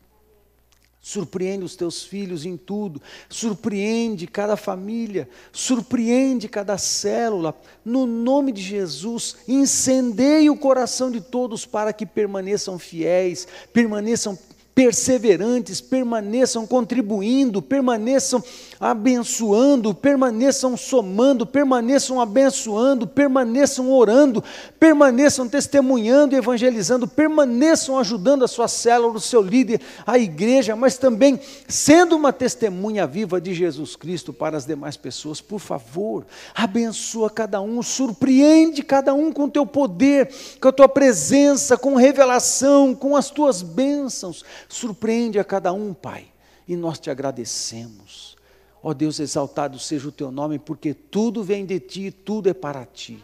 Surpreende os teus filhos em tudo, surpreende cada família, surpreende cada célula. No nome de Jesus, incendeie o coração de todos para que permaneçam fiéis, permaneçam perseverantes, permaneçam contribuindo, permaneçam abençoando, permaneçam somando, permaneçam abençoando, permaneçam orando, permaneçam testemunhando, evangelizando, permaneçam ajudando a sua célula, o seu líder, a igreja, mas também sendo uma testemunha viva de Jesus Cristo para as demais pessoas. Por favor, abençoa cada um, surpreende cada um com o teu poder, com a tua presença, com revelação, com as tuas bênçãos. Surpreende a cada um, Pai. E nós te agradecemos. Ó oh Deus, exaltado seja o teu nome, porque tudo vem de ti, tudo é para ti.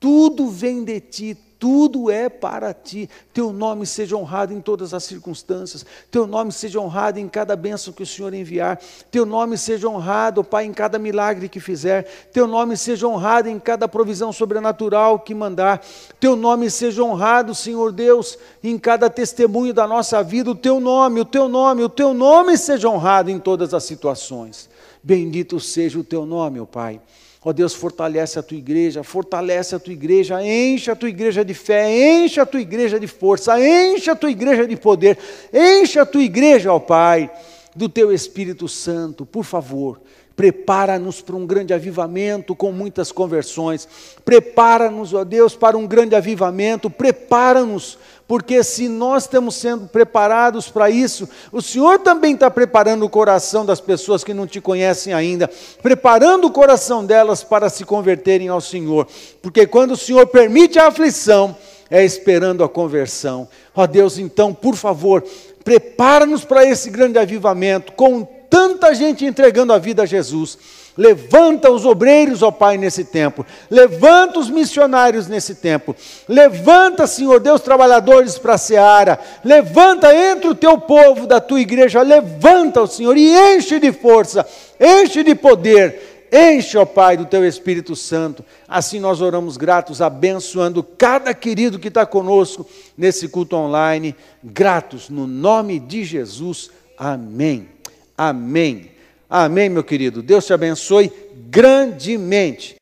Tudo vem de ti, tudo é para ti. Teu nome seja honrado em todas as circunstâncias. Teu nome seja honrado em cada bênção que o Senhor enviar. Teu nome seja honrado, Pai, em cada milagre que fizer. Teu nome seja honrado em cada provisão sobrenatural que mandar. Teu nome seja honrado, Senhor Deus, em cada testemunho da nossa vida. O teu nome, o teu nome, o teu nome seja honrado em todas as situações. Bendito seja o teu nome, ó Pai. Ó Deus, fortalece a tua igreja, fortalece a tua igreja, enche a tua igreja de fé, enche a tua igreja de força, enche a tua igreja de poder, enche a tua igreja, ó Pai, do teu Espírito Santo, por favor. Prepara-nos para um grande avivamento com muitas conversões. Prepara-nos, ó Deus, para um grande avivamento. Prepara-nos porque se nós estamos sendo preparados para isso, o Senhor também está preparando o coração das pessoas que não te conhecem ainda, preparando o coração delas para se converterem ao Senhor, porque quando o Senhor permite a aflição, é esperando a conversão. Ó Deus, então, por favor, prepara-nos para esse grande avivamento, com tanta gente entregando a vida a Jesus Levanta os obreiros, ó Pai, nesse tempo. Levanta os missionários nesse tempo. Levanta, Senhor Deus, trabalhadores para a seara. Levanta entre o teu povo da tua igreja. Levanta, ó Senhor, e enche de força, enche de poder. Enche, ó Pai, do teu Espírito Santo. Assim nós oramos gratos, abençoando cada querido que está conosco nesse culto online. Gratos, no nome de Jesus. Amém. Amém. Amém, meu querido. Deus te abençoe grandemente.